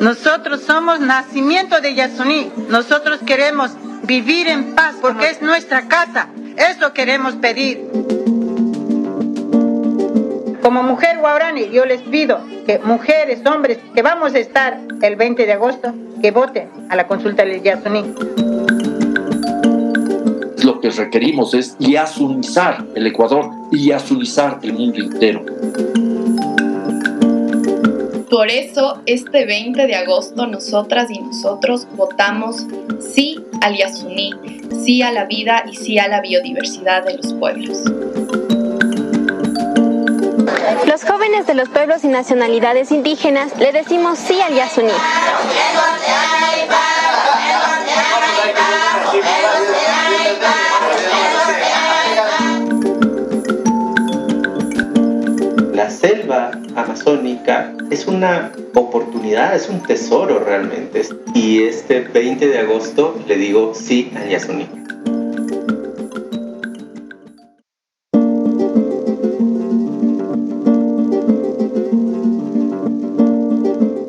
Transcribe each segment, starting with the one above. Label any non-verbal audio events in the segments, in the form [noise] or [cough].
Nosotros somos nacimiento de Yasuní. Nosotros queremos vivir en paz porque es nuestra casa. Eso queremos pedir. Como mujer guarani, yo les pido que mujeres, hombres, que vamos a estar el 20 de agosto, que voten a la consulta del Yasuní. Lo que requerimos es yasunizar el Ecuador y yasunizar el mundo entero. Por eso, este 20 de agosto, nosotras y nosotros votamos sí al Yasuní, sí a la vida y sí a la biodiversidad de los pueblos. Los jóvenes de los pueblos y nacionalidades indígenas le decimos sí al Yasuní. La selva amazónica es una oportunidad, es un tesoro realmente. Y este 20 de agosto le digo sí Yasuní.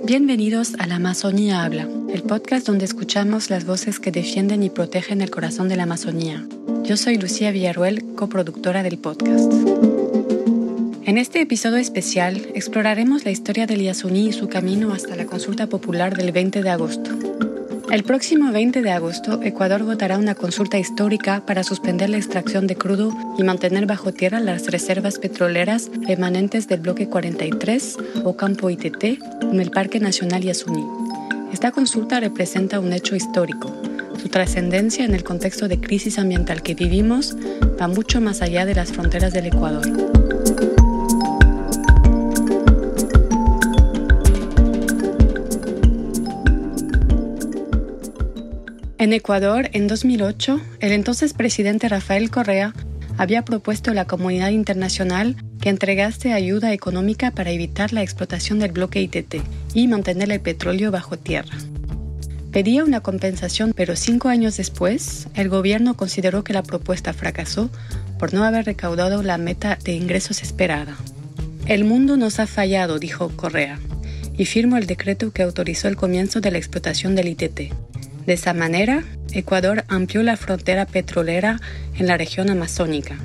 Bienvenidos a La Amazonía Habla, el podcast donde escuchamos las voces que defienden y protegen el corazón de la Amazonía. Yo soy Lucía Villarruel, coproductora del podcast. En este episodio especial exploraremos la historia del Yasuní y su camino hasta la consulta popular del 20 de agosto. El próximo 20 de agosto, Ecuador votará una consulta histórica para suspender la extracción de crudo y mantener bajo tierra las reservas petroleras remanentes del bloque 43 o campo ITT en el Parque Nacional Yasuní. Esta consulta representa un hecho histórico. Su trascendencia en el contexto de crisis ambiental que vivimos va mucho más allá de las fronteras del Ecuador. En Ecuador, en 2008, el entonces presidente Rafael Correa había propuesto a la comunidad internacional que entregase ayuda económica para evitar la explotación del bloque ITT y mantener el petróleo bajo tierra. Pedía una compensación, pero cinco años después, el gobierno consideró que la propuesta fracasó por no haber recaudado la meta de ingresos esperada. El mundo nos ha fallado, dijo Correa, y firmó el decreto que autorizó el comienzo de la explotación del ITT. De esa manera, Ecuador amplió la frontera petrolera en la región amazónica.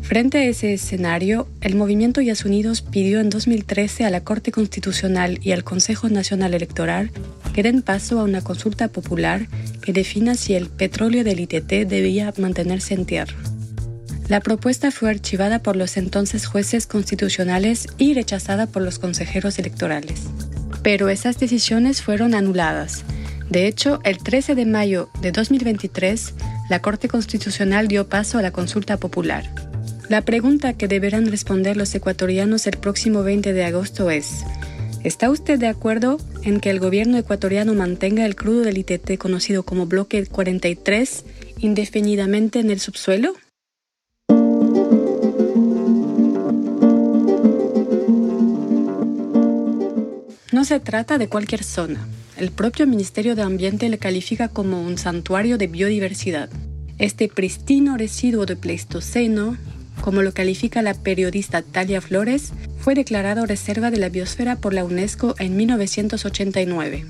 Frente a ese escenario, el movimiento Yas Unidos pidió en 2013 a la Corte Constitucional y al Consejo Nacional Electoral que den paso a una consulta popular que defina si el petróleo del ITT debía mantenerse en tierra. La propuesta fue archivada por los entonces jueces constitucionales y rechazada por los consejeros electorales. Pero esas decisiones fueron anuladas de hecho, el 13 de mayo de 2023, la Corte Constitucional dio paso a la consulta popular. La pregunta que deberán responder los ecuatorianos el próximo 20 de agosto es, ¿está usted de acuerdo en que el gobierno ecuatoriano mantenga el crudo del ITT conocido como Bloque 43 indefinidamente en el subsuelo? No se trata de cualquier zona. El propio Ministerio de Ambiente le califica como un santuario de biodiversidad. Este pristino residuo de Pleistoceno, como lo califica la periodista Talia Flores, fue declarado reserva de la biosfera por la UNESCO en 1989.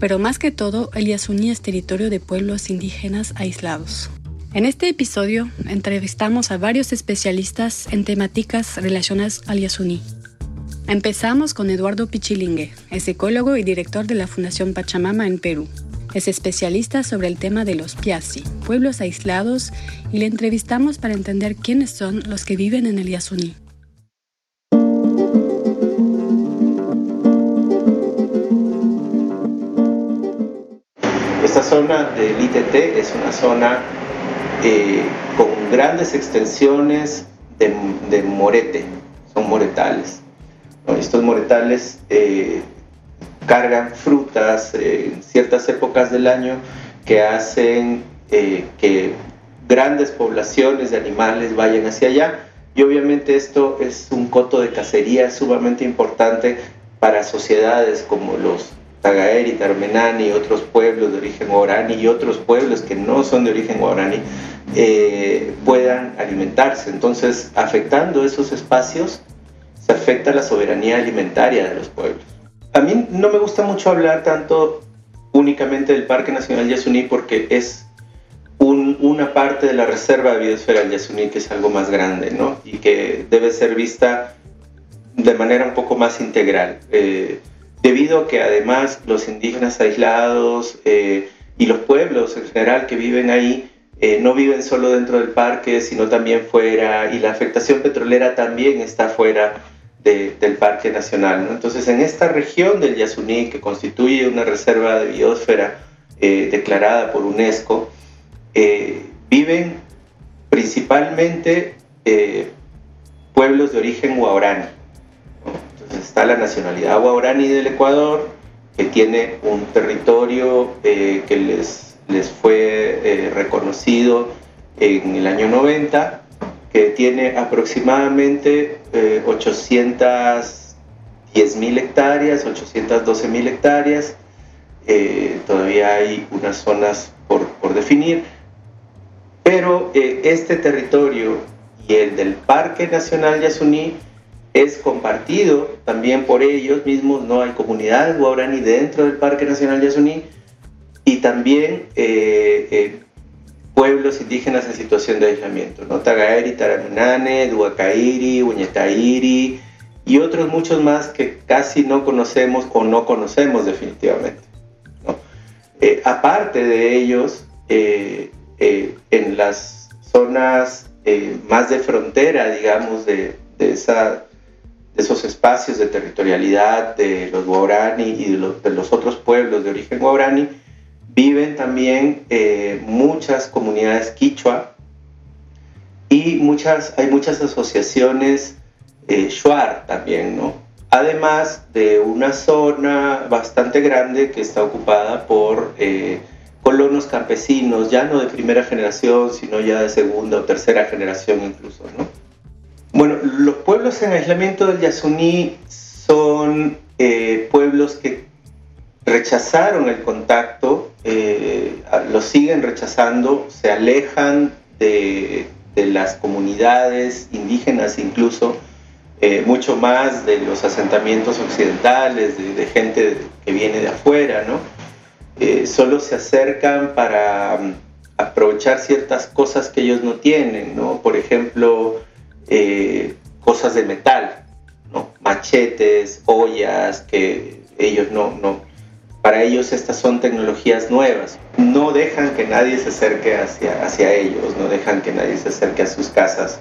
Pero más que todo, el Yasuní es territorio de pueblos indígenas aislados. En este episodio entrevistamos a varios especialistas en temáticas relacionadas al Yasuní. Empezamos con Eduardo Pichilingue, es ecólogo y director de la Fundación Pachamama en Perú. Es especialista sobre el tema de los Piasi, pueblos aislados, y le entrevistamos para entender quiénes son los que viven en el Yasuní. Esta zona del ITT es una zona eh, con grandes extensiones de, de morete, son moretales estos moretales eh, cargan frutas eh, en ciertas épocas del año que hacen eh, que grandes poblaciones de animales vayan hacia allá. Y obviamente esto es un coto de cacería sumamente importante para sociedades como los Tagaeri, Tarmenani otros pueblos de origen guaraní y otros pueblos que no son de origen guaraní puedan alimentarse. Entonces, afectando esos espacios, se afecta la soberanía alimentaria de los pueblos. a mí no me gusta mucho hablar tanto únicamente del Parque Nacional Yasuní porque es una parte de la Reserva de Biosfera del Yasuní que es algo más grande, ¿no? Y que debe ser vista de manera un poco más integral. Eh, debido a que además los indígenas aislados eh, y los pueblos en general que viven ahí eh, no viven solo dentro del parque, sino también fuera, y la afectación petrolera también está fuera del Parque Nacional. Entonces, en esta región del Yasuní, que constituye una reserva de biosfera declarada por UNESCO, viven principalmente pueblos de origen guaraní está la nacionalidad guaraní del Ecuador, que tiene un territorio eh, que les, les fue eh, reconocido en el año 90, que tiene aproximadamente 810 eh, mil hectáreas, 812 mil hectáreas. todavía hay unas zonas por, por definir, pero este territorio y el del Parque Nacional Yasuní es compartido también por ellos mismos, no hay comunidades guaraní dentro del Parque Nacional Yasuní. Y también eh, eh, pueblos indígenas en situación de aislamiento, ¿no? Tagaeri, Taranunane, Duacairi, Uñetairi y otros muchos más que casi no conocemos o no conocemos definitivamente. Eh, aparte de ellos, en las zonas más de frontera, digamos, de, de esa de esos espacios de territorialidad de los guaraní y de los, otros pueblos de origen guaraní, viven también eh, muchas comunidades quichua y muchas, hay muchas asociaciones eh, shuar también, ¿no? Además de una zona bastante grande que está ocupada por eh, colonos campesinos, ya no de primera generación, sino ya de segunda o tercera generación incluso, ¿no? Bueno, los pueblos en aislamiento del Yasuní son eh, pueblos que rechazaron el contacto, eh, lo siguen rechazando, se alejan de, las comunidades indígenas incluso, eh, mucho más de los asentamientos occidentales, de, gente que viene de afuera, ¿no? solo se acercan para mm, aprovechar ciertas cosas que ellos no tienen, ¿no? Por ejemplo, eh, cosas de metal, ¿no? machetes, ollas, que ellos no, no, para ellos estas son tecnologías nuevas. No dejan que nadie se acerque hacia, hacia ellos, no dejan que nadie se acerque a sus casas,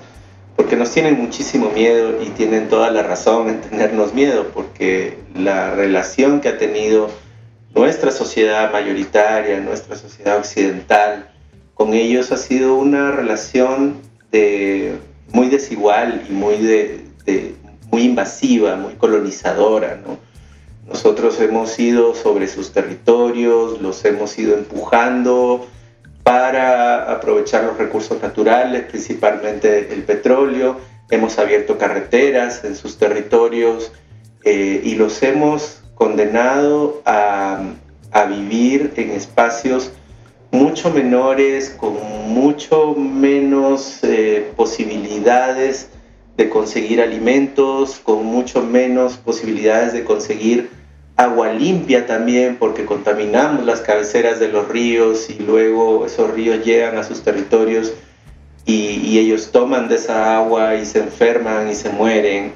porque nos tienen muchísimo miedo y tienen toda la razón en tenernos miedo, porque la relación que ha tenido nuestra sociedad mayoritaria, nuestra sociedad occidental, con ellos ha sido una relación de muy desigual y muy, de, muy invasiva, muy colonizadora. ¿no? Nosotros hemos ido sobre sus territorios, los hemos ido empujando para aprovechar los recursos naturales, principalmente el petróleo. Hemos abierto carreteras en sus territorios eh, y los hemos condenado a, vivir en espacios mucho menores, con mucho menos eh, posibilidades de conseguir alimentos, con mucho menos posibilidades de conseguir agua limpia también, porque contaminamos las cabeceras de los ríos y luego esos ríos llegan a sus territorios y, ellos toman de esa agua y se enferman y se mueren.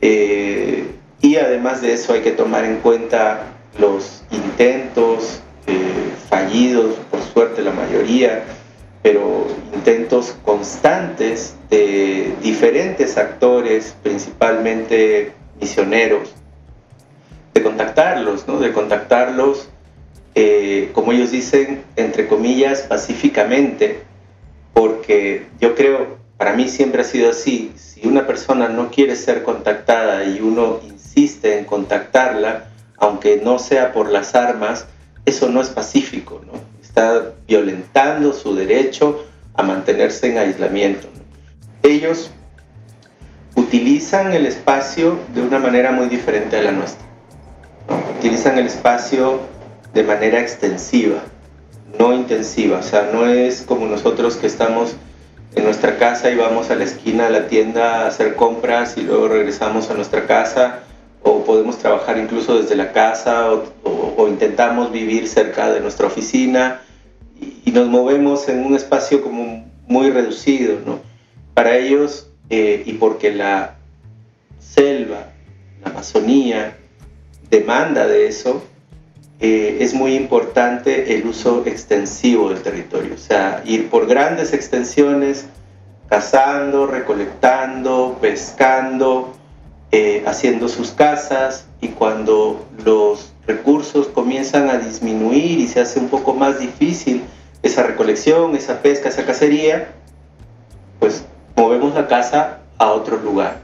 Eh, y además de eso hay que tomar en cuenta los intentos eh, fallidos suerte la mayoría, pero intentos constantes de diferentes actores, principalmente misioneros, de contactarlos, ¿no? de contactarlos, eh, como ellos dicen, entre comillas, pacíficamente, porque yo creo, para mí siempre ha sido así, si una persona no quiere ser contactada y uno insiste en contactarla, aunque no sea por las armas, eso no es pacífico, ¿no? Está violentando su derecho a mantenerse en aislamiento. Ellos utilizan el espacio de una manera muy diferente a la nuestra. Utilizan el espacio de manera extensiva, no intensiva. O sea, no es como nosotros que estamos en nuestra casa y vamos a la esquina a la tienda a hacer compras y luego regresamos a nuestra casa o podemos trabajar incluso desde la casa o, intentamos vivir cerca de nuestra oficina y, nos movemos en un espacio como muy reducido, ¿no? Para ellos, eh, y porque la selva, la Amazonía, demanda de eso, eh, es muy importante el uso extensivo del territorio, o sea, ir por grandes extensiones, cazando, recolectando, pescando, eh, haciendo sus casas y cuando los recursos comienzan a disminuir y se hace un poco más difícil esa recolección, esa pesca, esa cacería, pues movemos la casa a otro lugar,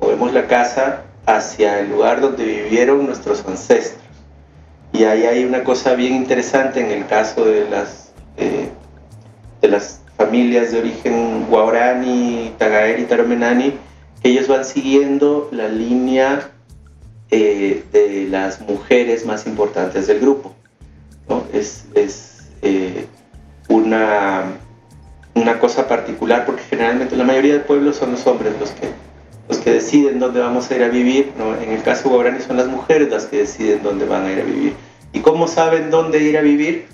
movemos la casa hacia el lugar donde vivieron nuestros ancestros. Y ahí hay una cosa bien interesante en el caso de las, eh, de las familias de origen guarani, tagaeri, taromenani, ellos van siguiendo la línea eh, de las mujeres más importantes del grupo. Es, eh, una, una cosa particular porque generalmente la mayoría del pueblo son los hombres los que, los que deciden dónde vamos a ir a vivir. En el caso guaraní son las mujeres las que deciden dónde van a ir a vivir. ¿Y cómo saben dónde ir a vivir?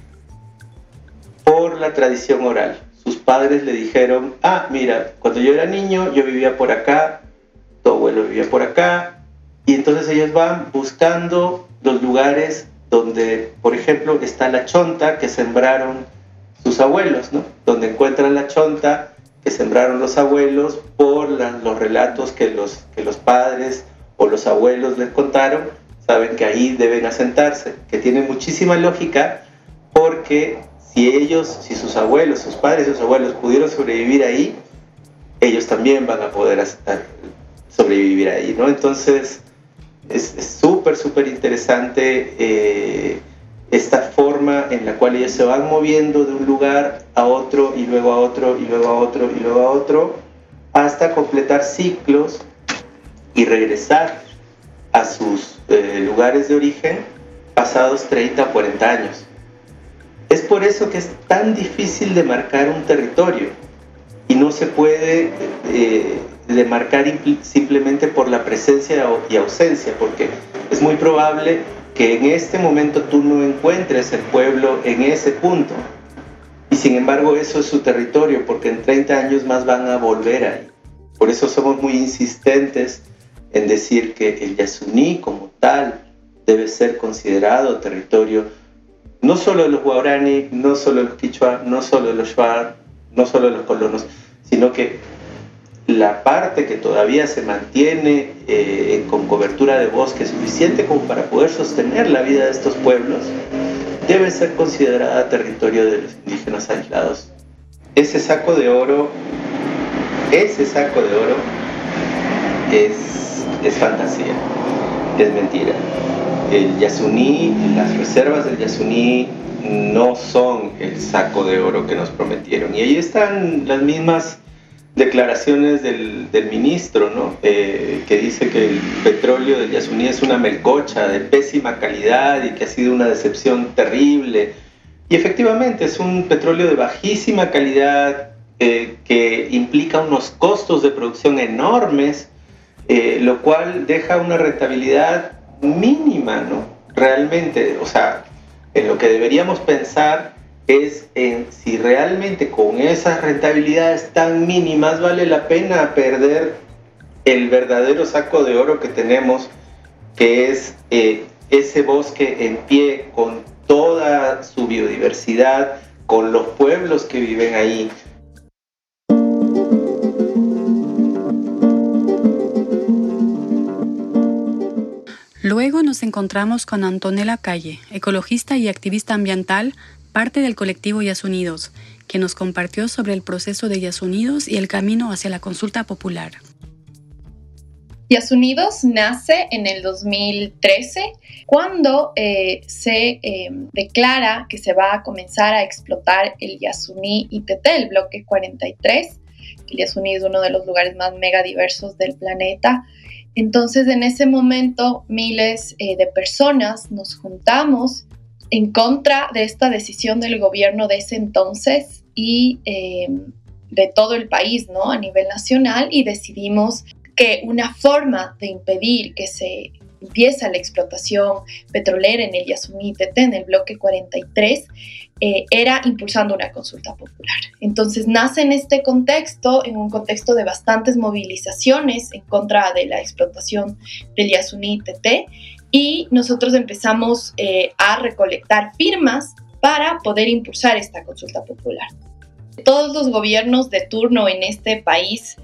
Por la tradición oral sus padres le dijeron, ah, mira, cuando yo era niño yo vivía por acá, tu abuelo vivía por acá, y entonces ellos van buscando los lugares donde, por ejemplo, está la chonta que sembraron sus abuelos, ¿no? Donde encuentran la chonta que sembraron los abuelos por los relatos que los, que los padres o los abuelos les contaron, saben que ahí deben asentarse, que tiene muchísima lógica porque si ellos, si sus abuelos, sus padres sus abuelos pudieron sobrevivir ahí, ellos también van a poder sobrevivir ahí, ¿no? Entonces, es súper, súper interesante eh, esta forma en la cual ellos se van moviendo de un lugar a otro y luego a otro y luego a otro y luego a otro hasta completar ciclos y regresar a sus eh, lugares de origen pasados 30 o 40 años. Es por eso que es tan difícil de marcar un territorio y no se puede eh, demarcar simplemente por la presencia y ausencia, porque es muy probable que en este momento tú no encuentres el pueblo en ese punto. Y sin embargo eso es su territorio, porque en 30 años más van a volver ahí. Por eso somos muy insistentes en decir que el Yasuní como tal debe ser considerado territorio no solo de los guaraní, no solo de los quichua, no solo de los shuar, no solo de los colonos, sino que la parte que todavía se mantiene eh, con cobertura de bosque suficiente como para poder sostener la vida de estos pueblos, debe ser considerada territorio de los indígenas aislados. Ese saco de oro, ese saco de oro es, es fantasía, es mentira el Yasuní, las reservas del Yasuní no son el saco de oro que nos prometieron. Y ahí están las mismas declaraciones del, ministro, ¿no? Eh, que dice que el petróleo del Yasuní es una melcocha de pésima calidad y que ha sido una decepción terrible. Y efectivamente es un petróleo de bajísima calidad eh, que implica unos costos de producción enormes, eh, lo cual deja una rentabilidad mínima, ¿no? Realmente, o sea, en lo que deberíamos pensar es si realmente con esas rentabilidades tan mínimas vale la pena perder el verdadero saco de oro que tenemos, que es eh, ese bosque en pie con toda su biodiversidad, con los pueblos que viven ahí, Luego nos encontramos con Antonella Calle, ecologista y activista ambiental, parte del colectivo Yasunidos, que nos compartió sobre el proceso de Yasunidos y el camino hacia la consulta popular. Yasunidos nace en el 2013 cuando eh, se eh, declara que se va a comenzar a explotar el Yasuní ITT, el bloque 43. El Yasuní es uno de los lugares más megadiversos del planeta entonces, en ese momento, miles eh, de personas nos juntamos en contra de esta decisión del gobierno de ese entonces y eh, de todo el país, ¿no? A nivel nacional y decidimos que una forma de impedir que se empieza la explotación petrolera en el Yasuní TT, en el bloque 43, eh, era impulsando una consulta popular. Entonces nace en este contexto, en un contexto de bastantes movilizaciones en contra de la explotación del Yasuní TT, y nosotros empezamos eh, a recolectar firmas para poder impulsar esta consulta popular. Todos los gobiernos de turno en este país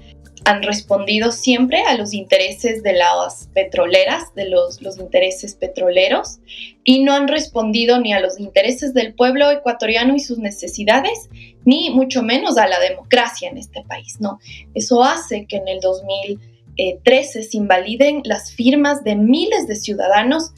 han respondido siempre a los intereses de las petroleras, de los, los, intereses petroleros, y no han respondido ni a los intereses del pueblo ecuatoriano y sus necesidades, ni mucho menos a la democracia en este país. ¿no? Eso hace que en el 2013 se invaliden las firmas de miles de ciudadanos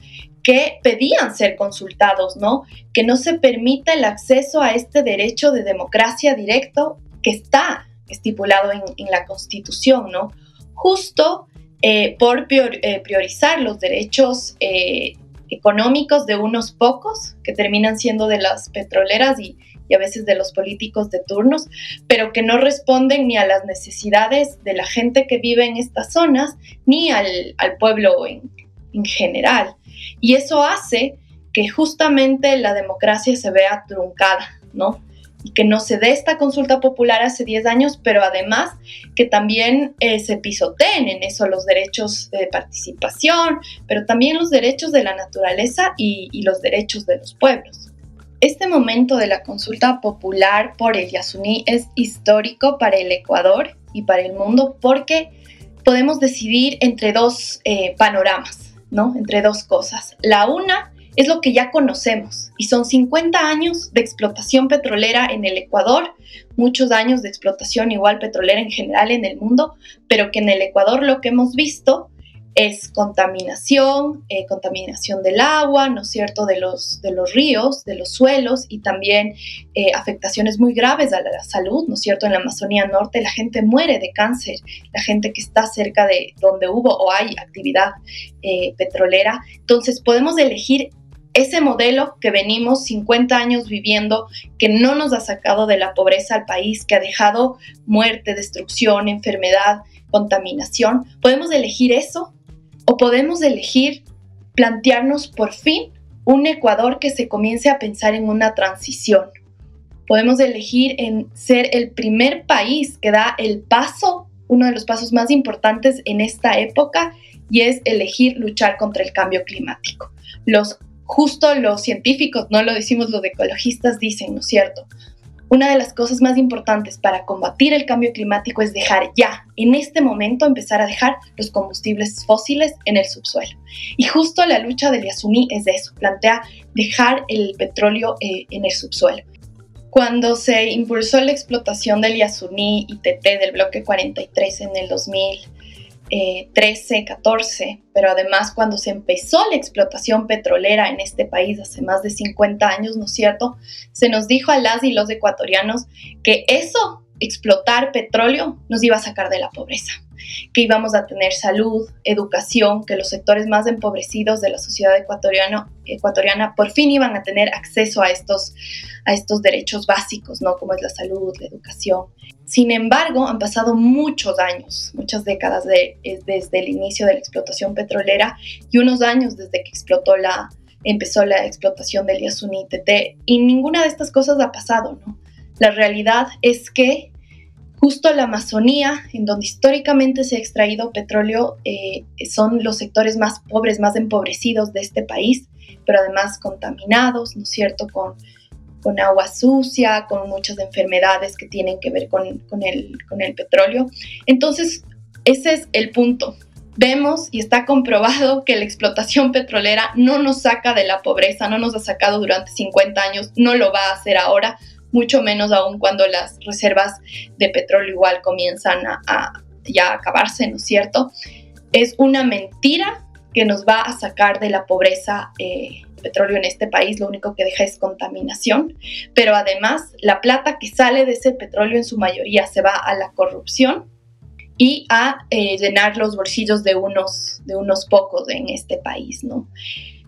que pedían ser consultados, ¿no? Que no se permita el acceso a este derecho de democracia directo que está estipulado en, la Constitución, ¿no? Justo eh, por eh, priorizar los derechos eh, económicos de unos pocos, que terminan siendo de las petroleras y, a veces de los políticos de turnos, pero que no responden ni a las necesidades de la gente que vive en estas zonas, ni al, pueblo en, en general. Y eso hace que justamente la democracia se vea truncada, ¿no? Y que no se dé esta consulta popular hace 10 años, pero además que también eh, se pisoteen en eso los derechos de participación, pero también los derechos de la naturaleza y, y los derechos de los pueblos. Este momento de la consulta popular por el Yasuní es histórico para el Ecuador y para el mundo porque podemos decidir entre dos eh, panoramas ¿no? Entre dos cosas. La una es lo que ya conocemos y son 50 años de explotación petrolera en el Ecuador, muchos años de explotación igual petrolera en general en el mundo, pero que en el Ecuador lo que hemos visto es contaminación, eh, contaminación del agua, ¿no es cierto?, de los, de los ríos, de los suelos y también eh, afectaciones muy graves a la salud, ¿no es cierto?, en la Amazonía Norte la gente muere de cáncer, la gente que está cerca de donde hubo o hay actividad eh, petrolera. Entonces podemos elegir ese modelo que venimos 50 años viviendo, que no nos ha sacado de la pobreza al país, que ha dejado muerte, destrucción, enfermedad, contaminación, podemos elegir eso o podemos elegir plantearnos por fin un Ecuador que se comience a pensar en una transición. Podemos elegir en ser el primer país que da el paso, uno de los pasos más importantes en esta época, y es elegir luchar contra el cambio climático. Los justo los científicos, no lo decimos los ecologistas, dicen, ¿no es cierto? Una de las cosas más importantes para combatir el cambio climático es dejar ya, en este momento, empezar a dejar los combustibles fósiles en el subsuelo. Y justo la lucha del Yasuní es de eso, plantea dejar el petróleo eh, en el subsuelo. Cuando se impulsó la explotación del Yasuní y TT del bloque 43 en el 2000, 13, eh, 14, pero además cuando se empezó la explotación petrolera en este país hace más de 50 años, ¿no es cierto? Se nos dijo a las y los ecuatorianos que eso, explotar petróleo, nos iba a sacar de la pobreza que íbamos a tener salud, educación, que los sectores más empobrecidos de la sociedad ecuatoriana, ecuatoriana por fin iban a tener acceso a estos, a estos derechos básicos, ¿no? Como es la salud, la educación. Sin embargo, han pasado muchos años, muchas décadas de, desde el inicio de la explotación petrolera y unos años desde que explotó la, empezó la explotación del Yasuní y ninguna de estas cosas ha pasado, ¿no? La realidad es que Justo la Amazonía, en donde históricamente se ha extraído petróleo, eh, son los sectores más pobres, más empobrecidos de este país, pero además contaminados, ¿no es cierto?, con, con agua sucia, con muchas enfermedades que tienen que ver con, con, el, con el petróleo. Entonces, ese es el punto. Vemos y está comprobado que la explotación petrolera no nos saca de la pobreza, no nos ha sacado durante 50 años, no lo va a hacer ahora, mucho menos aún cuando las reservas de petróleo igual comienzan a, ya acabarse, ¿no es cierto? Es una mentira que nos va a sacar de la pobreza. Eh, petróleo en este país lo único que deja es contaminación, pero además la plata que sale de ese petróleo en su mayoría se va a la corrupción y a eh, llenar los bolsillos de unos, de unos pocos en este país, ¿no?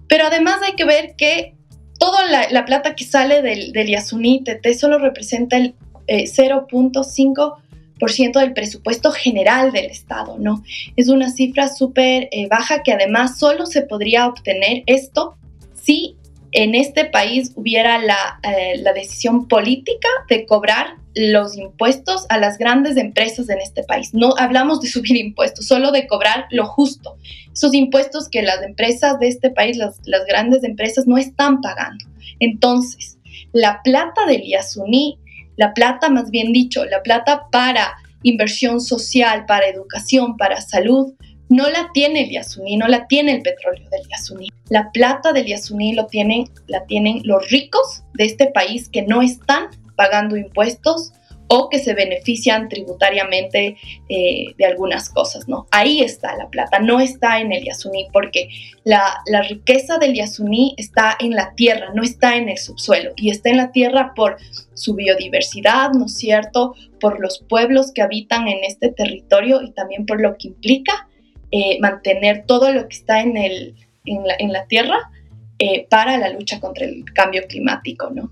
Pero además hay que ver que toda la, plata que sale del, del Yasuní TT solo representa el 0.5% del presupuesto general del Estado, ¿no? Es una cifra súper eh, baja que además solo se podría obtener esto si en este país hubiera la, eh, la, decisión política de cobrar los impuestos a las grandes empresas en este país. No hablamos de [laughs] subir impuestos, solo de cobrar lo justo. Esos impuestos que las empresas de este país, las, las grandes empresas, no están pagando. Entonces, la plata del Yasuní, la plata más bien dicho, la plata para inversión social, para educación, para salud, no la tiene el Yasuní, no la tiene el petróleo del Yasuní. La plata del Yasuní lo tienen, la tienen los ricos de este país que no están pagando impuestos o que se benefician tributariamente eh, de algunas cosas, ¿no? Ahí está la plata, no está en el Yasuní, porque la, la, riqueza del Yasuní está en la tierra, no está en el subsuelo, y está en la tierra por su biodiversidad, ¿no es cierto?, por los pueblos que habitan en este territorio y también por lo que implica eh, mantener todo lo que está en, el, en, la, tierra eh, para la lucha contra el cambio climático, ¿no?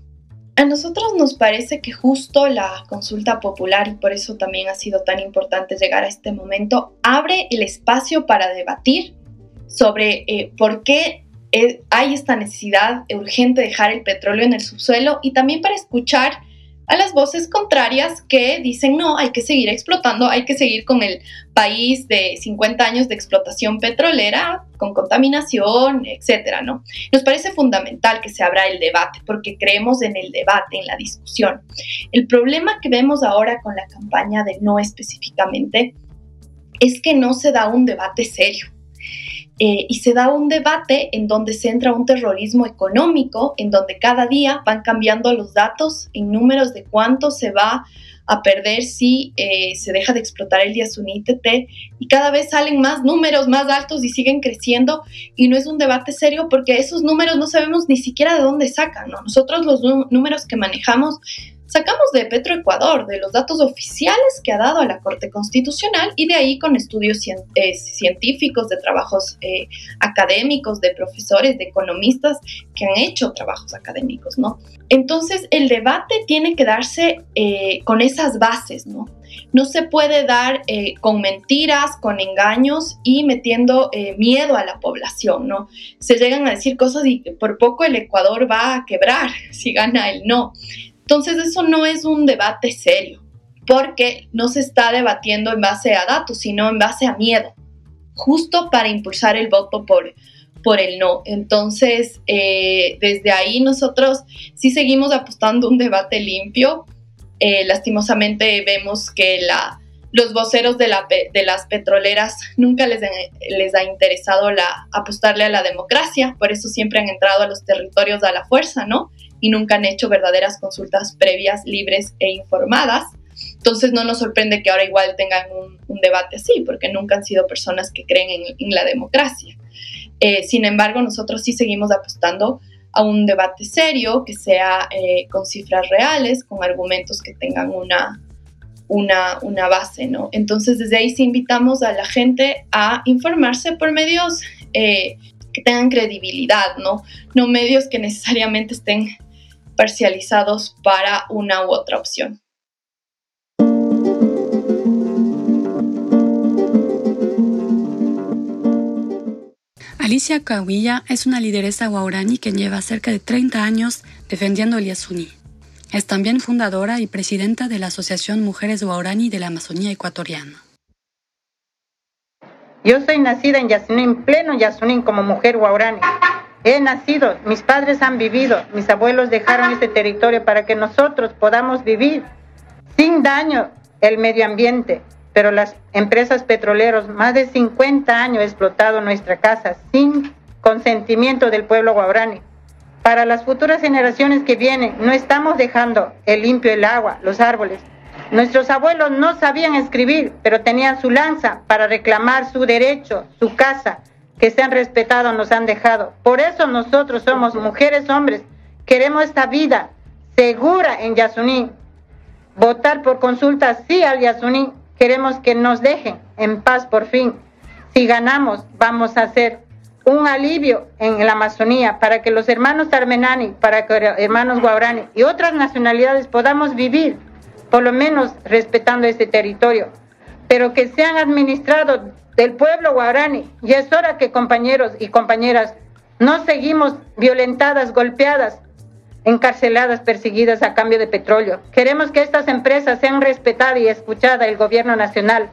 A nosotros nos parece que justo la consulta popular, y por eso también ha sido tan importante llegar a este momento, abre el espacio para debatir sobre eh, por qué hay esta necesidad urgente de dejar el petróleo en el subsuelo y también para escuchar a las voces contrarias que dicen no, hay que seguir explotando, hay que seguir con el país de 50 años de explotación petrolera, con contaminación, etcétera, ¿no? Nos parece fundamental que se abra el debate porque creemos en el debate, en la discusión. El problema que vemos ahora con la campaña de no específicamente es que no se da un debate serio. Eh, y se da un debate en donde se entra un terrorismo económico, en donde cada día van cambiando los datos en números de cuánto se va a perder si eh, se deja de explotar el Yasuní TT y cada vez salen más números más altos y siguen creciendo y no es un debate serio porque esos números no sabemos ni siquiera de dónde sacan, ¿no? Nosotros los números que manejamos sacamos de Petroecuador, de los datos oficiales que ha dado a la Corte Constitucional y de ahí con estudios eh, científicos, de trabajos eh, académicos, de profesores, de economistas que han hecho trabajos académicos, ¿no? Entonces, el debate tiene que darse eh, con esas bases, ¿no? No se puede dar con mentiras, con engaños y metiendo miedo a la población, ¿no? Se llegan a decir cosas y por poco el Ecuador va a quebrar [laughs] si gana el no. Entonces eso no es un debate serio, porque no se está debatiendo en base a datos, sino en base a miedo, justo para impulsar el voto por, por el no. Entonces, eh, desde ahí nosotros sí seguimos apostando un debate limpio. Eh, lastimosamente vemos que la, los voceros de, la, de las petroleras nunca les, les ha interesado apostarle a la democracia, por eso siempre han entrado a los territorios a la fuerza, ¿no? Y nunca han hecho verdaderas consultas previas, libres e informadas. Entonces no nos sorprende que ahora igual tengan un, debate así, porque nunca han sido personas que creen en, la democracia. Eh, sin embargo, nosotros sí seguimos apostando a un debate serio, que sea eh, con cifras reales, con argumentos que tengan una, una, una, base, ¿no? Entonces, desde ahí sí invitamos a la gente a informarse por medios eh, que tengan credibilidad, ¿no? No medios que necesariamente estén parcializados para una u otra opción. Alicia Kawilla es una lideresa guaraní que lleva cerca de 30 años defendiendo el Yasuní. Es también fundadora y presidenta de la Asociación Mujeres Guaraní de la Amazonía Ecuatoriana. Yo soy nacida en Yasuní, en pleno Yasuní, como mujer guaraní. He nacido, mis padres han vivido, mis abuelos dejaron este territorio para que nosotros podamos vivir sin daño el medio ambiente. Pero las empresas petroleras, más de 50 años, explotado nuestra casa sin consentimiento del pueblo guaraní. Para las futuras generaciones que vienen, no estamos dejando el limpio el agua, los árboles. Nuestros abuelos no sabían escribir, pero tenían su lanza para reclamar su derecho, su casa, que se han respetado nos han dejado. Por eso nosotros somos mujeres, hombres, queremos esta vida segura en Yasuní. Votar por consulta sí al Yasuní. Queremos que nos dejen en paz por fin. Si ganamos, vamos a hacer un alivio en la Amazonía para que los hermanos armenani, para que los hermanos guarani y otras nacionalidades podamos vivir por lo menos respetando este territorio, pero que sean administrados del pueblo guaraní. Y es hora que compañeros y compañeras no seguimos violentadas, golpeadas, encarceladas, perseguidas a cambio de petróleo. Queremos que estas empresas sean respetadas y escuchadas el gobierno nacional.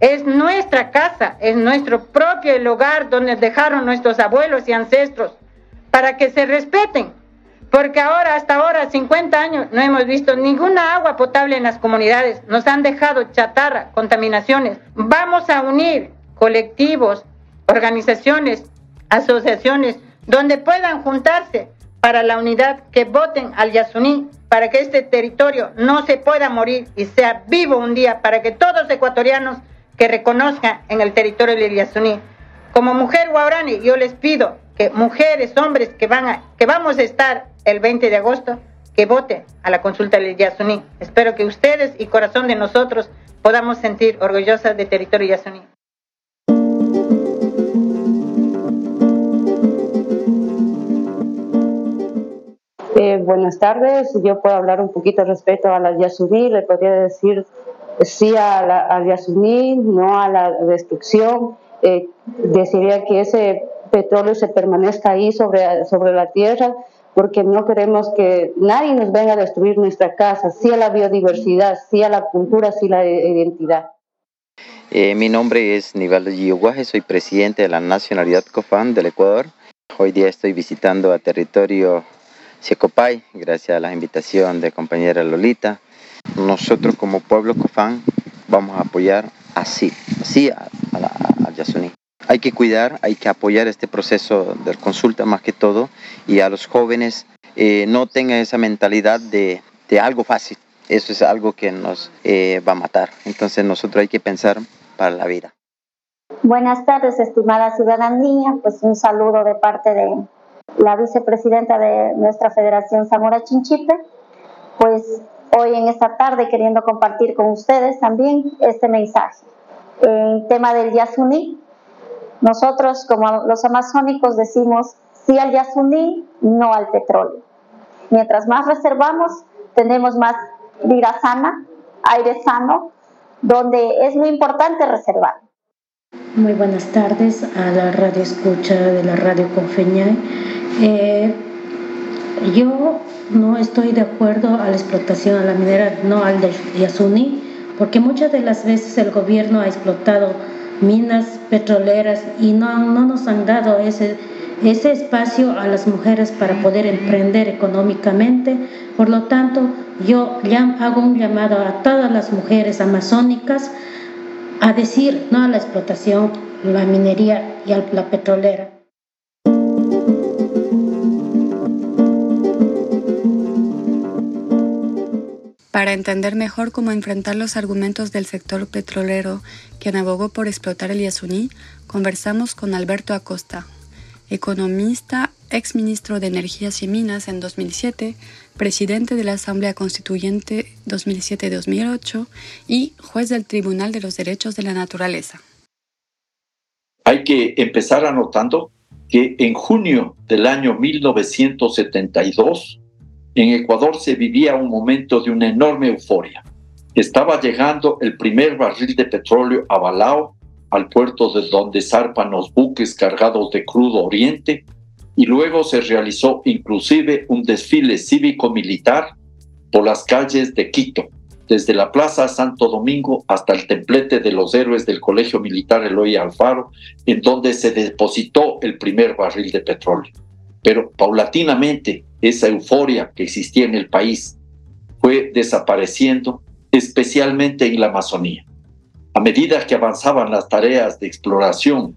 Es nuestra casa, es nuestro propio hogar donde dejaron nuestros abuelos y ancestros para que se respeten. Porque ahora, hasta ahora, 50 años, no hemos visto ninguna agua potable en las comunidades. Nos han dejado chatarra, contaminaciones. Vamos a unir colectivos, organizaciones, asociaciones, donde puedan juntarse para la unidad, que voten al Yasuní, para que este territorio no se pueda morir y sea vivo un día, para que todos los ecuatorianos que reconozcan en el territorio del Yasuní. Como mujer guarani, yo les pido que mujeres, hombres que van a, que vamos a estar el 20 de agosto, que voten a la consulta del Yasuní. Espero que ustedes y corazón de nosotros podamos sentir orgullosas de territorio Yasuní. Eh, buenas tardes, yo puedo hablar un poquito respecto a la Yasuní, le podría decir sí a la, al Yasuní, no a la destrucción, eh, deciría que ese petróleo se permanezca ahí sobre, sobre la tierra, porque no queremos que nadie nos venga a destruir nuestra casa, sí a la biodiversidad, sí a la cultura, sí a la identidad. Eh, mi nombre es Nivaldo Gioguaje, soy presidente de la Nacionalidad COFAN del Ecuador. Hoy día estoy visitando a territorio Secopay, gracias a la invitación de compañera Lolita. Nosotros como pueblo Cofán vamos a apoyar así, así a, a, Yasuní. Hay que cuidar, hay que apoyar este proceso de consulta más que todo y a los jóvenes eh, no tengan esa mentalidad de, de, algo fácil. Eso es algo que nos eh, va a matar. Entonces nosotros hay que pensar para la vida. Buenas tardes, estimada ciudadanía. Pues un saludo de parte de la vicepresidenta de nuestra Federación Zamora Chinchipe, pues hoy en esta tarde queriendo compartir con ustedes también este mensaje. En tema del Yasuní, nosotros como los amazónicos decimos sí al Yasuní, no al petróleo. Mientras más reservamos, tenemos más vida sana, aire sano, donde es muy importante reservar. Muy buenas tardes a la radio escucha de la radio Confeñay. Eh, yo no estoy de acuerdo a la explotación a la minera, no al de Yasuní, porque muchas de las veces el gobierno ha explotado minas petroleras y no, no nos han dado ese, ese espacio a las mujeres para poder emprender económicamente. Por lo tanto, yo hago un llamado a todas las mujeres amazónicas a decir no a la explotación, la minería y a la petrolera. Para entender mejor cómo enfrentar los argumentos del sector petrolero que abogó por explotar el Yasuní, conversamos con Alberto Acosta, economista, exministro de Energías y Minas en 2007, presidente de la Asamblea Constituyente 2007-2008 y juez del Tribunal de los Derechos de la Naturaleza. Hay que empezar anotando que en junio del año 1972, en Ecuador se vivía un momento de una enorme euforia. Estaba llegando el primer barril de petróleo a Balao, al puerto de donde zarpan los buques cargados de crudo oriente, y luego se realizó inclusive un desfile cívico-militar por las calles de Quito, desde la Plaza Santo Domingo hasta el templete de los héroes del Colegio Militar Eloy Alfaro, en donde se depositó el primer barril de petróleo. Pero paulatinamente esa euforia que existía en el país fue desapareciendo, especialmente en la Amazonía. A medida que avanzaban las tareas de exploración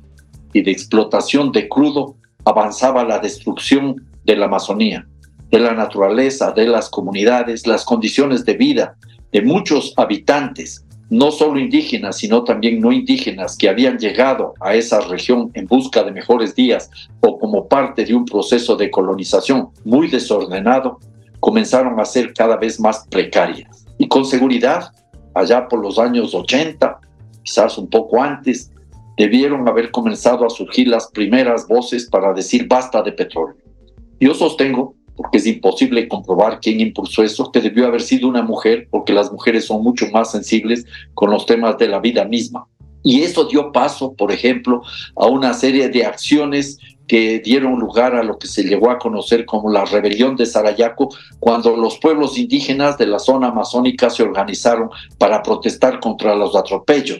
y de explotación de crudo, avanzaba la destrucción de la Amazonía, de la naturaleza, de las comunidades, las condiciones de vida de muchos habitantes, no solo indígenas, sino también no indígenas que habían llegado a esa región en busca de mejores días o como parte de un proceso de colonización muy desordenado, comenzaron a ser cada vez más precarias. Y con seguridad, allá por los años 80, quizás un poco antes, debieron haber comenzado a surgir las primeras voces para decir basta de petróleo. Yo sostengo porque es imposible comprobar quién impulsó eso, que debió haber sido una mujer, porque las mujeres son mucho más sensibles con los temas de la vida misma. Y eso dio paso, por ejemplo, a una serie de acciones que dieron lugar a lo que se llegó a conocer como la rebelión de Sarayaco, cuando los pueblos indígenas de la zona amazónica se organizaron para protestar contra los atropellos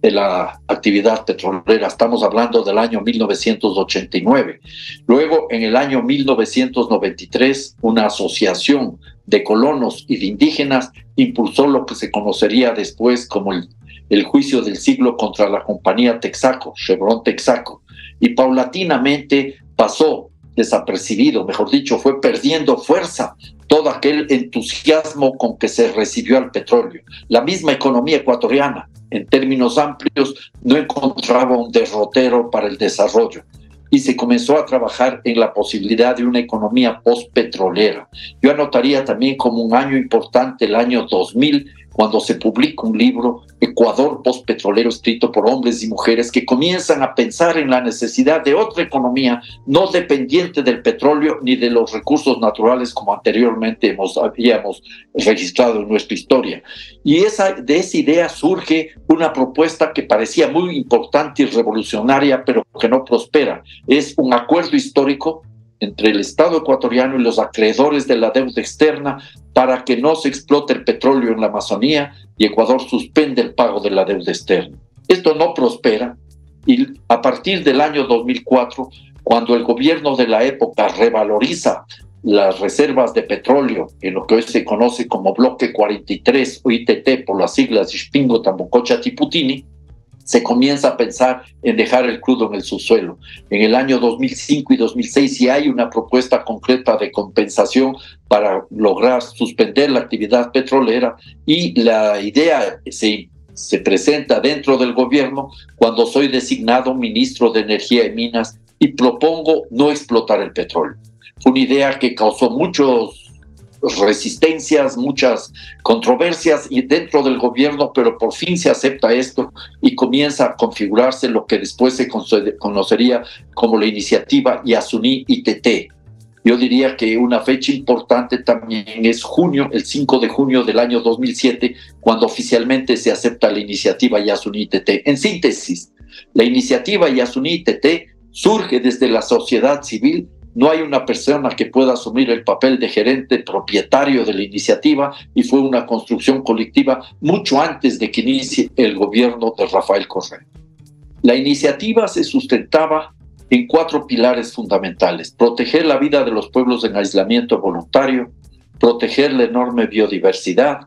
de la actividad petrolera. Estamos hablando del año 1989. Luego, en el año 1993, una asociación de colonos y de indígenas impulsó lo que se conocería después como el, el juicio del siglo contra la compañía Texaco, Chevron Texaco, y paulatinamente pasó desapercibido, mejor dicho, fue perdiendo fuerza todo aquel entusiasmo con que se recibió al petróleo. La misma economía ecuatoriana, en términos amplios, no encontraba un derrotero para el desarrollo y se comenzó a trabajar en la posibilidad de una economía post-petrolera. Yo anotaría también como un año importante el año 2000, cuando se publica un libro, Ecuador postpetrolero, escrito por hombres y mujeres que comienzan a pensar en la necesidad de otra economía no dependiente del petróleo ni de los recursos naturales como anteriormente habíamos registrado en nuestra historia. Y de esa idea surge una propuesta que parecía muy importante y revolucionaria, pero que no prospera. Es un acuerdo histórico entre el Estado ecuatoriano y los acreedores de la deuda externa para que no se explote el petróleo en la Amazonía y Ecuador suspende el pago de la deuda externa. Esto no prospera y a partir del año 2004, cuando el gobierno de la época revaloriza las reservas de petróleo en lo que hoy se conoce como Bloque 43 o ITT por las siglas Ispingo Tambococha Tiputini, se comienza a pensar en dejar el crudo en el subsuelo. En el año 2005 y 2006 sí hay una propuesta concreta de compensación para lograr suspender la actividad petrolera y la idea se, se presenta dentro del gobierno cuando soy designado ministro de Energía y Minas y propongo no explotar el petróleo. Fue una idea que causó muchos resistencias, muchas controversias dentro del gobierno, pero por fin se acepta esto y comienza a configurarse lo que después se conocería como la iniciativa Yasuní ITT. Yo diría que una fecha importante también es junio, el 5 de junio del año 2007, cuando oficialmente se acepta la iniciativa Yasuní ITT. En síntesis, la iniciativa Yasuní ITT surge desde la sociedad civil no hay una persona que pueda asumir el papel de gerente propietario de la iniciativa y fue una construcción colectiva mucho antes de que inicie el gobierno de Rafael Correa. La iniciativa se sustentaba en cuatro pilares fundamentales. Proteger la vida de los pueblos en aislamiento voluntario, proteger la enorme biodiversidad,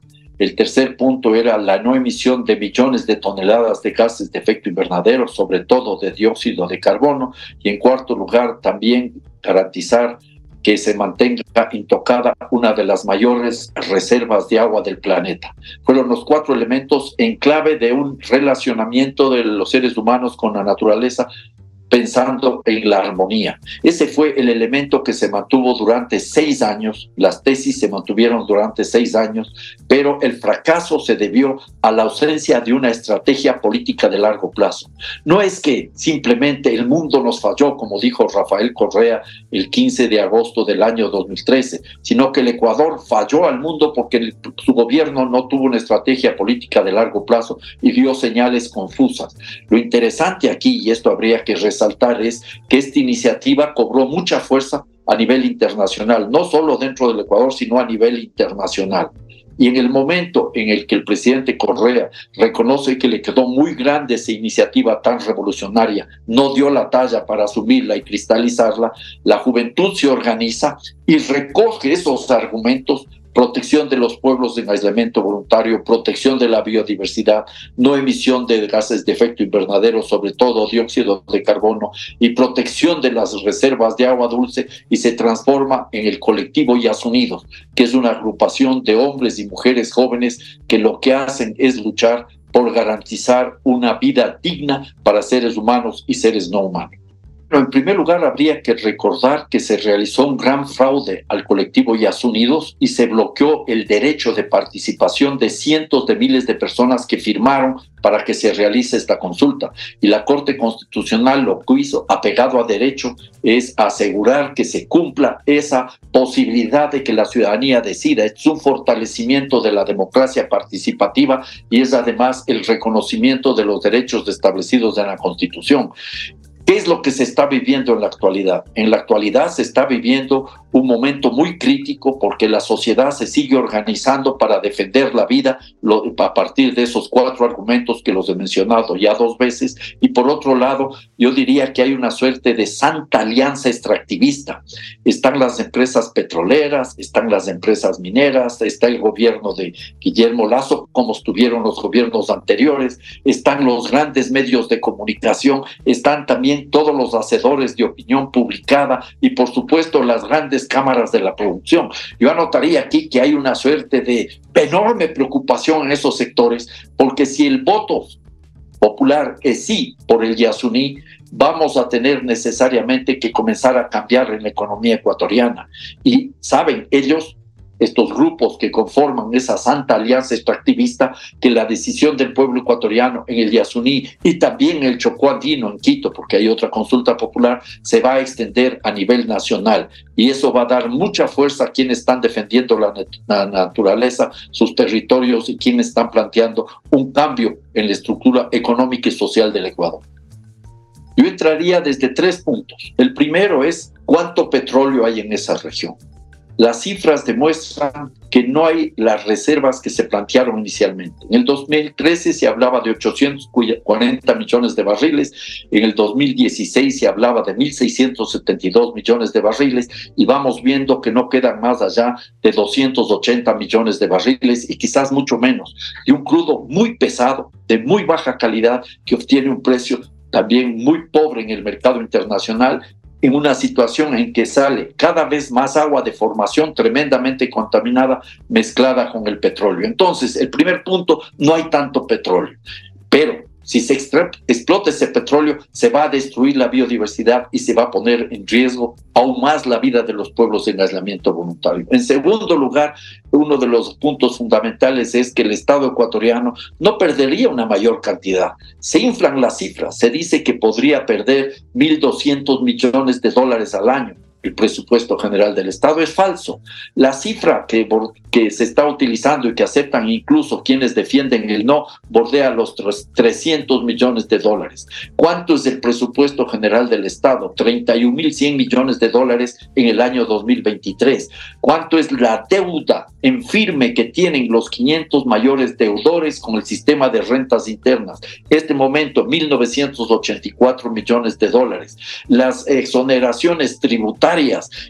el tercer punto era la no emisión de millones de toneladas de gases de efecto invernadero, sobre todo de dióxido de carbono. Y en cuarto lugar, también garantizar que se mantenga intocada una de las mayores reservas de agua del planeta. Fueron los cuatro elementos en clave de un relacionamiento de los seres humanos con la naturaleza pensando en la armonía. Ese fue el elemento que se mantuvo durante seis años, las tesis se mantuvieron durante seis años, pero el fracaso se debió a la ausencia de una estrategia política de largo plazo. No es que simplemente el mundo nos falló, como dijo Rafael Correa el 15 de agosto del año 2013, sino que el Ecuador falló al mundo porque su gobierno no tuvo una estrategia política de largo plazo y dio señales confusas. Lo interesante aquí, y esto habría que resaltar, es que esta iniciativa cobró mucha fuerza a nivel internacional, no solo dentro del Ecuador, sino a nivel internacional. Y en el momento en el que el presidente Correa reconoce que le quedó muy grande esa iniciativa tan revolucionaria, no dio la talla para asumirla y cristalizarla, la juventud se organiza y recoge esos argumentos protección de los pueblos en aislamiento voluntario, protección de la biodiversidad, no emisión de gases de efecto invernadero, sobre todo dióxido de carbono, y protección de las reservas de agua dulce, y se transforma en el colectivo Yas Unidos, que es una agrupación de hombres y mujeres jóvenes que lo que hacen es luchar por garantizar una vida digna para seres humanos y seres no humanos. En primer lugar, habría que recordar que se realizó un gran fraude al colectivo Yas Unidos y se bloqueó el derecho de participación de cientos de miles de personas que firmaron para que se realice esta consulta. Y la Corte Constitucional lo que hizo, apegado a derecho, es asegurar que se cumpla esa posibilidad de que la ciudadanía decida. Es un fortalecimiento de la democracia participativa y es además el reconocimiento de los derechos establecidos en la Constitución. ¿Qué es lo que se está viviendo en la actualidad? En la actualidad se está viviendo un momento muy crítico porque la sociedad se sigue organizando para defender la vida a partir de esos cuatro argumentos que los he mencionado ya dos veces. Y por otro lado, yo diría que hay una suerte de santa alianza extractivista. Están las empresas petroleras, están las empresas mineras, está el gobierno de Guillermo Lazo, como estuvieron los gobiernos anteriores, están los grandes medios de comunicación, están también todos los hacedores de opinión publicada y por supuesto las grandes cámaras de la producción. Yo anotaría aquí que hay una suerte de enorme preocupación en esos sectores porque si el voto popular es sí por el Yasuní, vamos a tener necesariamente que comenzar a cambiar en la economía ecuatoriana. Y saben, ellos estos grupos que conforman esa santa alianza extractivista, que la decisión del pueblo ecuatoriano en el Yasuní y también el Chocó Andino en Quito, porque hay otra consulta popular, se va a extender a nivel nacional. Y eso va a dar mucha fuerza a quienes están defendiendo la naturaleza, sus territorios y quienes están planteando un cambio en la estructura económica y social del Ecuador. Yo entraría desde tres puntos. El primero es cuánto petróleo hay en esa región. Las cifras demuestran que no hay las reservas que se plantearon inicialmente. En el 2013 se hablaba de 840 millones de barriles, en el 2016 se hablaba de 1.672 millones de barriles y vamos viendo que no quedan más allá de 280 millones de barriles y quizás mucho menos. Y un crudo muy pesado, de muy baja calidad, que obtiene un precio también muy pobre en el mercado internacional en una situación en que sale cada vez más agua de formación tremendamente contaminada mezclada con el petróleo. Entonces, el primer punto, no hay tanto petróleo, pero si se explota ese petróleo, se va a destruir la biodiversidad y se va a poner en riesgo aún más la vida de los pueblos en aislamiento voluntario. En segundo lugar, uno de los puntos fundamentales es que el Estado ecuatoriano no perdería una mayor cantidad. Se inflan las cifras. Se dice que podría perder 1.200 millones de dólares al año el presupuesto general del Estado es falso. La cifra que, que se está utilizando y que aceptan incluso quienes defienden el no bordea los 300 millones de dólares. ¿Cuánto es el presupuesto general del Estado? 31.100 millones de dólares en el año 2023. ¿Cuánto es la deuda en firme que tienen los 500 mayores deudores con el sistema de rentas internas? Este momento, 1.984 millones de dólares. Las exoneraciones tributarias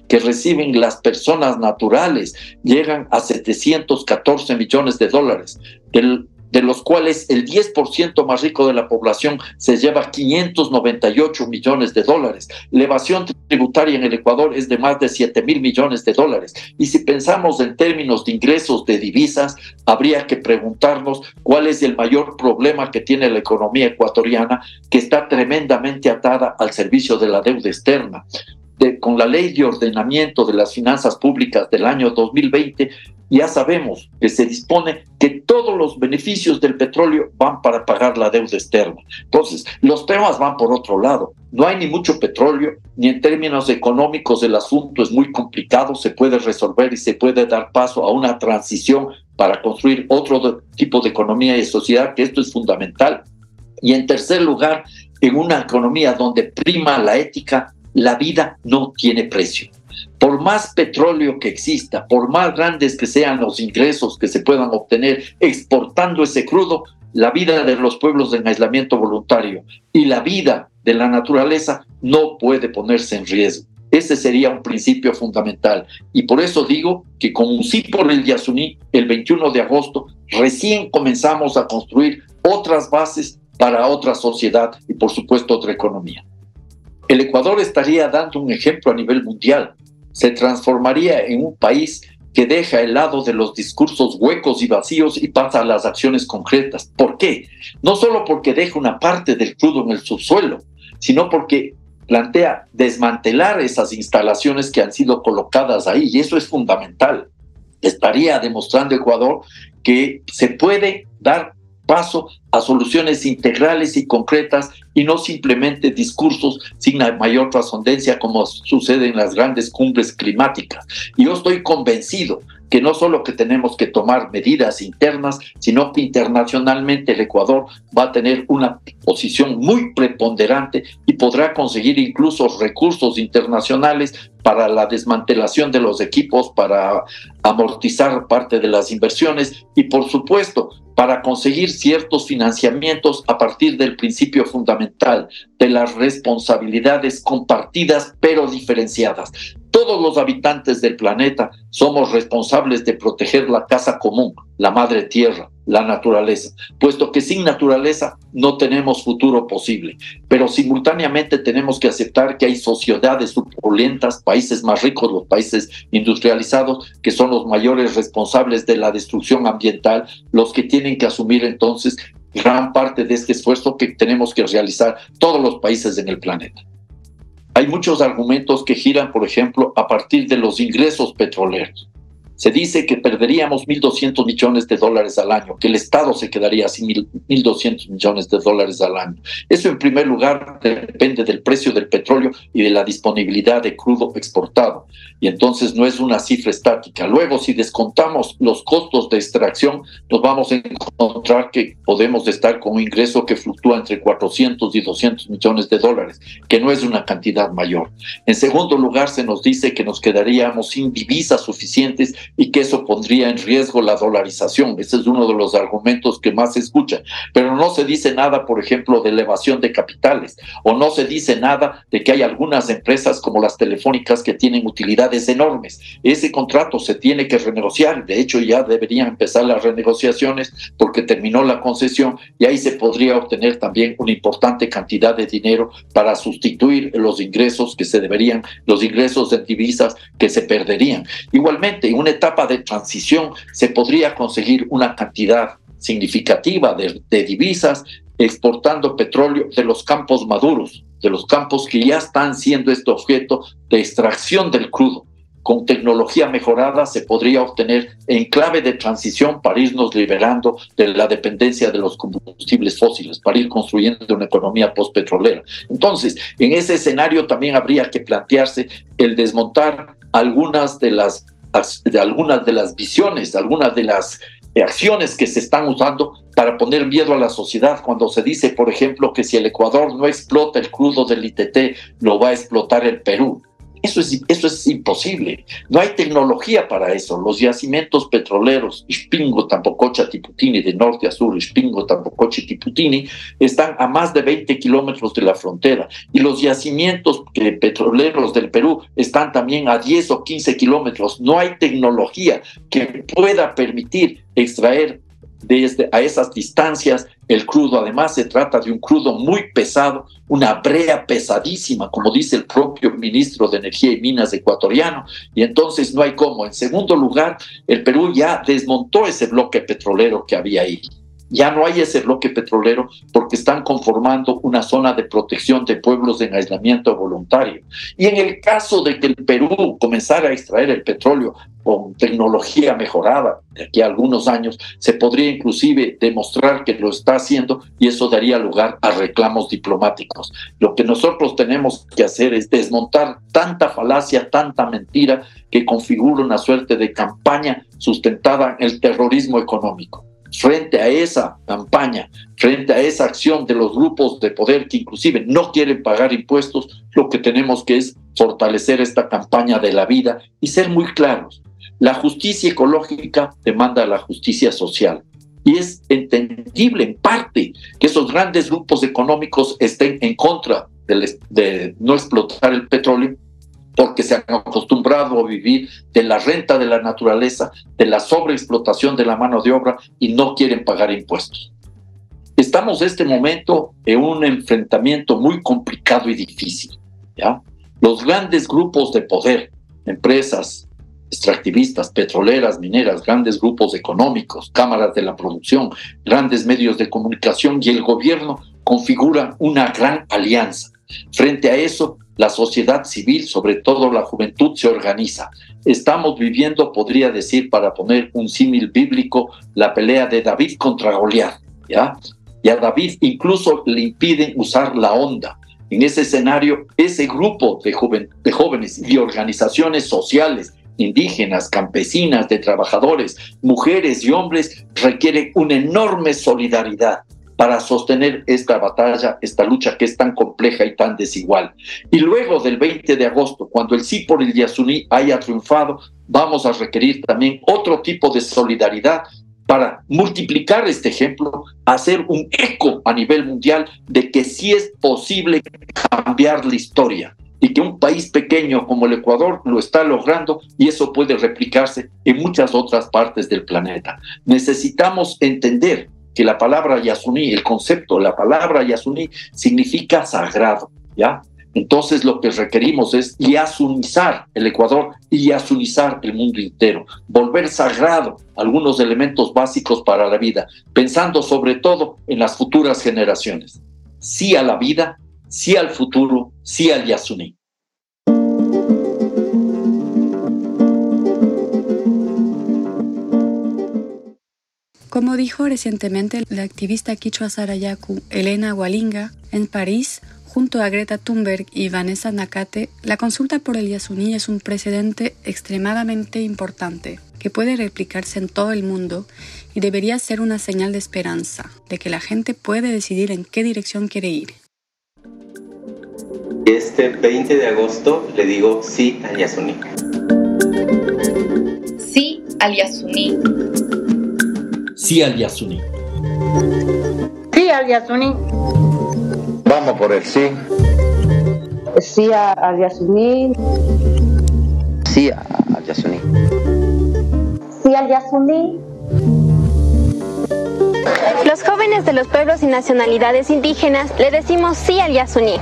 que reciben las personas naturales llegan a 714 millones de dólares. Del de los cuales el 10% más rico de la población se lleva 598 millones de dólares. La evasión tributaria en el Ecuador es de más de 7 mil millones de dólares. Y si pensamos en términos de ingresos de divisas, habría que preguntarnos cuál es el mayor problema que tiene la economía ecuatoriana, que está tremendamente atada al servicio de la deuda externa con la ley de ordenamiento de las finanzas públicas del año 2020, ya sabemos que se dispone que todos los beneficios del petróleo van para pagar la deuda externa. Entonces, los temas van por otro lado. No hay ni mucho petróleo, ni en términos económicos el asunto es muy complicado, se puede resolver y se puede dar paso a una transición para construir otro tipo de economía y sociedad, que esto es fundamental. Y en tercer lugar, en una economía donde prima la ética, la vida no tiene precio. Por más petróleo que exista, por más grandes que sean los ingresos que se puedan obtener exportando ese crudo, la vida de los pueblos en aislamiento voluntario y la vida de la naturaleza no puede ponerse en riesgo. Ese sería un principio fundamental. Y por eso digo que con un sí por el Yasuní, el 21 de agosto, recién comenzamos a construir otras bases para otra sociedad y por supuesto otra economía el Ecuador estaría dando un ejemplo a nivel mundial. Se transformaría en un país que deja el lado de los discursos huecos y vacíos y pasa a las acciones concretas. ¿Por qué? No solo porque deja una parte del crudo en el subsuelo, sino porque plantea desmantelar esas instalaciones que han sido colocadas ahí y eso es fundamental. Estaría demostrando Ecuador que se puede dar paso a soluciones integrales y concretas y no simplemente discursos sin mayor trascendencia como sucede en las grandes cumbres climáticas. Y yo estoy convencido que no solo que tenemos que tomar medidas internas, sino que internacionalmente el Ecuador va a tener una posición muy preponderante y podrá conseguir incluso recursos internacionales para la desmantelación de los equipos, para amortizar parte de las inversiones y por supuesto para conseguir ciertos financiamientos a partir del principio fundamental de las responsabilidades compartidas pero diferenciadas. Todos los habitantes del planeta somos responsables de proteger la casa común, la madre tierra, la naturaleza, puesto que sin naturaleza no tenemos futuro posible. Pero simultáneamente tenemos que aceptar que hay sociedades suculentas, países más ricos, los países industrializados, que son los mayores responsables de la destrucción ambiental, los que tienen que asumir entonces gran parte de este esfuerzo que tenemos que realizar todos los países en el planeta. Hay muchos argumentos que giran, por ejemplo, a partir de los ingresos petroleros. Se dice que perderíamos 1.200 millones de dólares al año, que el Estado se quedaría sin 1.200 millones de dólares al año. Eso en primer lugar depende del precio del petróleo y de la disponibilidad de crudo exportado. Y entonces no es una cifra estática. Luego, si descontamos los costos de extracción, nos vamos a encontrar que podemos estar con un ingreso que fluctúa entre 400 y 200 millones de dólares, que no es una cantidad mayor. En segundo lugar, se nos dice que nos quedaríamos sin divisas suficientes y que eso pondría en riesgo la dolarización. Ese es uno de los argumentos que más se escucha. Pero no se dice nada, por ejemplo, de elevación de capitales o no se dice nada de que hay algunas empresas como las telefónicas que tienen utilidades enormes. Ese contrato se tiene que renegociar. De hecho, ya deberían empezar las renegociaciones porque terminó la concesión y ahí se podría obtener también una importante cantidad de dinero para sustituir los ingresos que se deberían, los ingresos de divisas que se perderían. Igualmente, en una etapa de transición se podría conseguir una cantidad significativa de, divisas exportando petróleo de los campos maduros, de los campos que ya están siendo este objeto de extracción del crudo. Con tecnología mejorada se podría obtener en clave de transición para irnos liberando de la dependencia de los combustibles fósiles, para ir construyendo una economía postpetrolera. Entonces, en ese escenario también habría que plantearse el desmontar algunas de las de algunas de las visiones, algunas de las acciones que se están usando para poner miedo a la sociedad. Cuando se dice, por ejemplo, que si el Ecuador no explota el crudo del ITT, lo va a explotar el Perú. Eso es, eso es imposible. No hay tecnología para eso. Los yacimientos petroleros, Ispingo, Tampococha, Tiputini, de norte a sur, Ispingo, Tampococha Tiputini, están a más de 20 kilómetros de la frontera. Y los yacimientos petroleros del Perú están también a 10 o 15 kilómetros. No hay tecnología que pueda permitir extraer desde a esas distancias el crudo. Además, se trata de un crudo muy pesado, una brea pesadísima, como dice el propio ministro de Energía y Minas ecuatoriano, y entonces no hay cómo. En segundo lugar, el Perú ya desmontó ese bloque petrolero que había ahí. Ya no hay ese bloque petrolero porque están conformando una zona de protección de pueblos en aislamiento voluntario. Y en el caso de que el Perú comenzara a extraer el petróleo con tecnología mejorada de aquí a algunos años, se podría inclusive demostrar que lo está haciendo y eso daría lugar a reclamos diplomáticos. Lo que nosotros tenemos que hacer es desmontar tanta falacia, tanta mentira que configura una suerte de campaña sustentada en el terrorismo económico frente a esa campaña, frente a esa acción de los grupos de poder que inclusive no quieren pagar impuestos, lo que tenemos que es fortalecer esta campaña de la vida y ser muy claros. La justicia ecológica demanda la justicia social. Y es entendible en parte que esos grandes grupos económicos estén en contra de, de no explotar el petróleo, porque se han acostumbrado a vivir de la renta de la naturaleza, de la sobreexplotación de la mano de obra y no quieren pagar impuestos. Estamos en este momento en un enfrentamiento muy complicado y difícil. ¿ya? Los grandes grupos de poder, empresas extractivistas, petroleras, mineras, grandes grupos económicos, cámaras de la producción, grandes medios de comunicación y el gobierno configuran una gran alianza Frente a eso, la sociedad civil, sobre todo la juventud, se organiza. Estamos viviendo, podría decir, para poner un símil bíblico, la pelea de David contra Goliat, ¿ya? Y a David incluso le impiden usar la onda. En ese escenario, ese grupo de, de jóvenes y organizaciones sociales indígenas, campesinas, de trabajadores, mujeres y hombres, requiere una enorme solidaridad para sostener esta batalla, esta lucha que es tan compleja y tan desigual. Y luego del 20 de agosto, cuando el sí por el Yasuní haya triunfado, vamos a requerir también otro tipo de solidaridad para multiplicar este ejemplo, hacer un eco a nivel mundial de que sí es posible cambiar la historia y que un país pequeño como el Ecuador lo está logrando y eso puede replicarse en muchas otras partes del planeta. Necesitamos entender que la palabra Yasuní, el concepto, la palabra Yasuní significa sagrado, ¿ya? Entonces lo que requerimos es yasunizar el Ecuador y yasunizar el mundo entero, volver sagrado algunos elementos básicos para la vida, pensando sobre todo en las futuras generaciones. Sí a la vida, sí al futuro, sí al Yasuní. Como dijo recientemente la activista quichua Sarayaku Elena Walinga en París, junto a Greta Thunberg y Vanessa Nakate, la consulta por el Yasuní es un precedente extremadamente importante que puede replicarse en todo el mundo y debería ser una señal de esperanza, de que la gente puede decidir en qué dirección quiere ir. Este 20 de agosto le digo sí al Yasuní. Sí al Yasuní. Sí al Yasuní. Sí al Yasuní. Vamos por el sí. Sí al Yasuní. Sí al Yasuní. Sí al Yasuní. Los jóvenes de los pueblos y nacionalidades indígenas le decimos sí al Yasuní.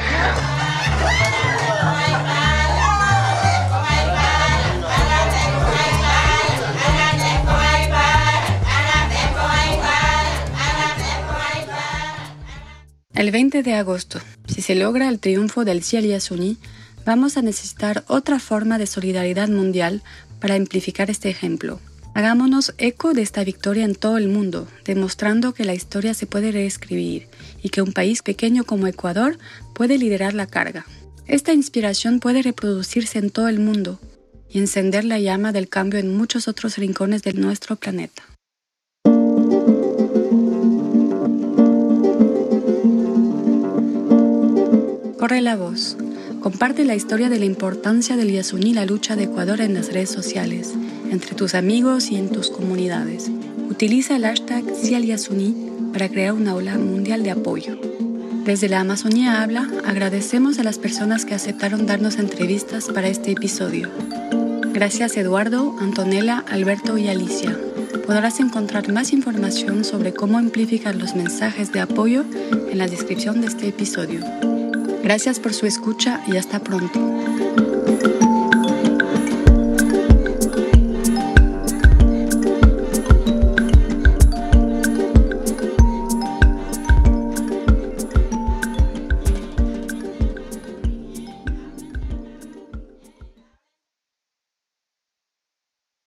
El 20 de agosto, si se logra el triunfo del Ciel Yasuní, vamos a necesitar otra forma de solidaridad mundial para amplificar este ejemplo. Hagámonos eco de esta victoria en todo el mundo, demostrando que la historia se puede reescribir y que un país pequeño como Ecuador puede liderar la carga. Esta inspiración puede reproducirse en todo el mundo y encender la llama del cambio en muchos otros rincones de nuestro planeta. Corre la voz. Comparte la historia de la importancia del Yasuní la lucha de Ecuador en las redes sociales, entre tus amigos y en tus comunidades. Utiliza el hashtag Yasuní para crear una ola mundial de apoyo. Desde la Amazonía Habla, agradecemos a las personas que aceptaron darnos entrevistas para este episodio. Gracias Eduardo, Antonella, Alberto y Alicia. Podrás encontrar más información sobre cómo amplificar los mensajes de apoyo en la descripción de este episodio. Gracias por su escucha y hasta pronto.